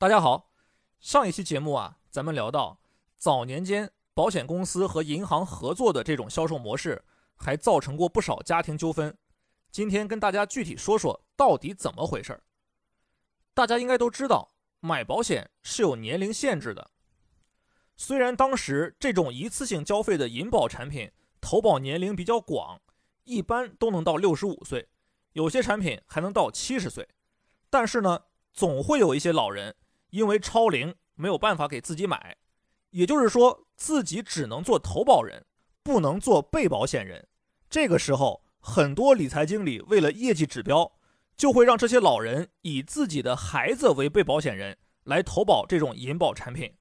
大家好，上一期节目啊，咱们聊到早年间保险公司和银行合作的这种销售模式，还造成过不少家庭纠纷。今天跟大家具体说说到底怎么回事儿。大家应该都知道，买保险是有年龄限制的。虽然当时这种一次性交费的银保产品投保年龄比较广，一般都能到六十五岁，有些产品还能到七十岁，但是呢，总会有一些老人。因为超龄没有办法给自己买，也就是说自己只能做投保人，不能做被保险人。这个时候，很多理财经理为了业绩指标，就会让这些老人以自己的孩子为被保险人来投保这种银保产品。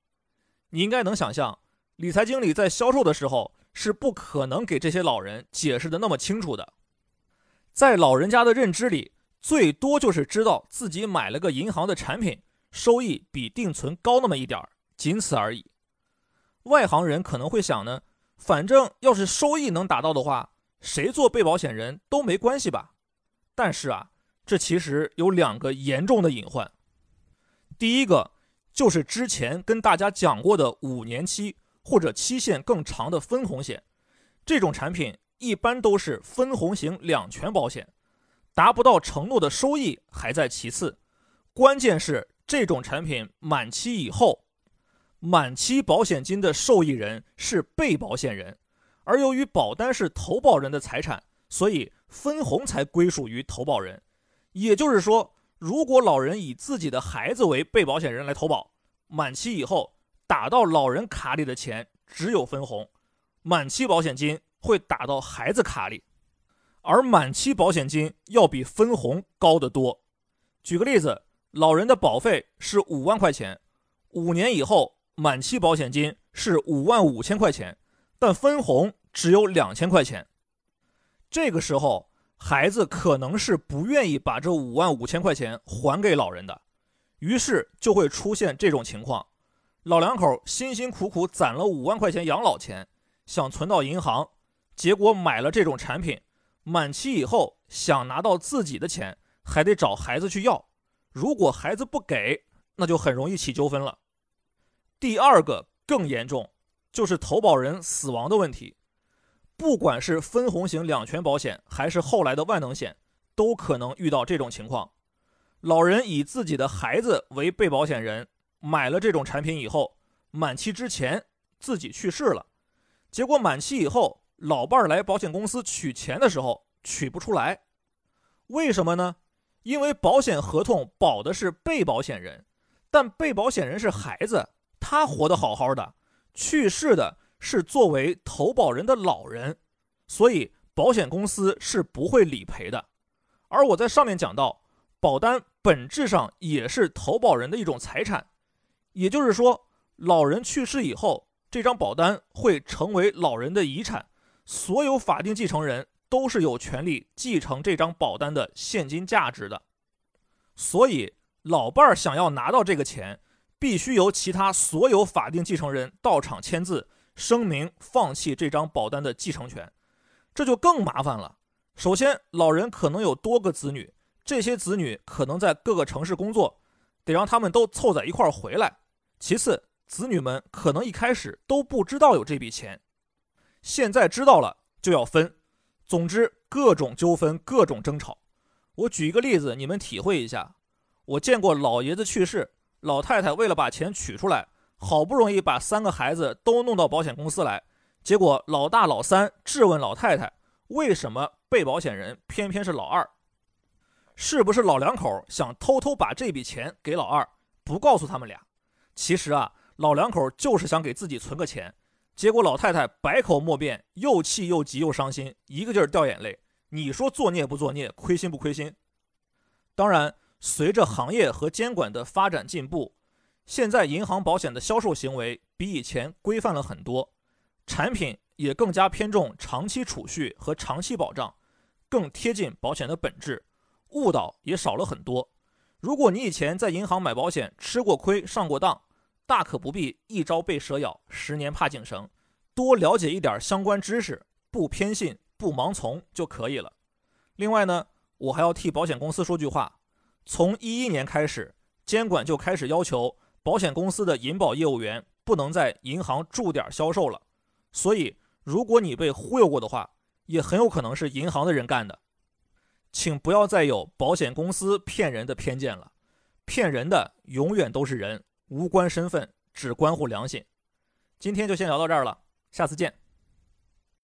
你应该能想象，理财经理在销售的时候是不可能给这些老人解释的那么清楚的。在老人家的认知里，最多就是知道自己买了个银行的产品。收益比定存高那么一点儿，仅此而已。外行人可能会想呢，反正要是收益能达到的话，谁做被保险人都没关系吧？但是啊，这其实有两个严重的隐患。第一个就是之前跟大家讲过的五年期或者期限更长的分红险，这种产品一般都是分红型两全保险，达不到承诺的收益还在其次，关键是。这种产品满期以后，满期保险金的受益人是被保险人，而由于保单是投保人的财产，所以分红才归属于投保人。也就是说，如果老人以自己的孩子为被保险人来投保，满期以后打到老人卡里的钱只有分红，满期保险金会打到孩子卡里，而满期保险金要比分红高得多。举个例子。老人的保费是五万块钱，五年以后满期保险金是五万五千块钱，但分红只有两千块钱。这个时候，孩子可能是不愿意把这五万五千块钱还给老人的，于是就会出现这种情况：老两口辛辛苦苦攒了五万块钱养老钱，想存到银行，结果买了这种产品，满期以后想拿到自己的钱，还得找孩子去要。如果孩子不给，那就很容易起纠纷了。第二个更严重，就是投保人死亡的问题。不管是分红型两全保险，还是后来的万能险，都可能遇到这种情况：老人以自己的孩子为被保险人，买了这种产品以后，满期之前自己去世了，结果满期以后，老伴儿来保险公司取钱的时候取不出来，为什么呢？因为保险合同保的是被保险人，但被保险人是孩子，他活得好好的，去世的是作为投保人的老人，所以保险公司是不会理赔的。而我在上面讲到，保单本质上也是投保人的一种财产，也就是说，老人去世以后，这张保单会成为老人的遗产，所有法定继承人。都是有权利继承这张保单的现金价值的，所以老伴儿想要拿到这个钱，必须由其他所有法定继承人到场签字，声明放弃这张保单的继承权，这就更麻烦了。首先，老人可能有多个子女，这些子女可能在各个城市工作，得让他们都凑在一块儿回来。其次，子女们可能一开始都不知道有这笔钱，现在知道了就要分。总之，各种纠纷，各种争吵。我举一个例子，你们体会一下。我见过老爷子去世，老太太为了把钱取出来，好不容易把三个孩子都弄到保险公司来，结果老大、老三质问老太太，为什么被保险人偏偏是老二？是不是老两口想偷偷把这笔钱给老二，不告诉他们俩？其实啊，老两口就是想给自己存个钱。结果老太太百口莫辩，又气又急又伤心，一个劲儿掉眼泪。你说作孽不作孽，亏心不亏心？当然，随着行业和监管的发展进步，现在银行保险的销售行为比以前规范了很多，产品也更加偏重长期储蓄和长期保障，更贴近保险的本质，误导也少了很多。如果你以前在银行买保险吃过亏、上过当，大可不必一朝被蛇咬，十年怕井绳，多了解一点相关知识，不偏信，不盲从就可以了。另外呢，我还要替保险公司说句话：从一一年开始，监管就开始要求保险公司的银保业务员不能在银行驻点销售了。所以，如果你被忽悠过的话，也很有可能是银行的人干的。请不要再有保险公司骗人的偏见了，骗人的永远都是人，无关身份，只关乎良心。今天就先聊到这儿了，下次见。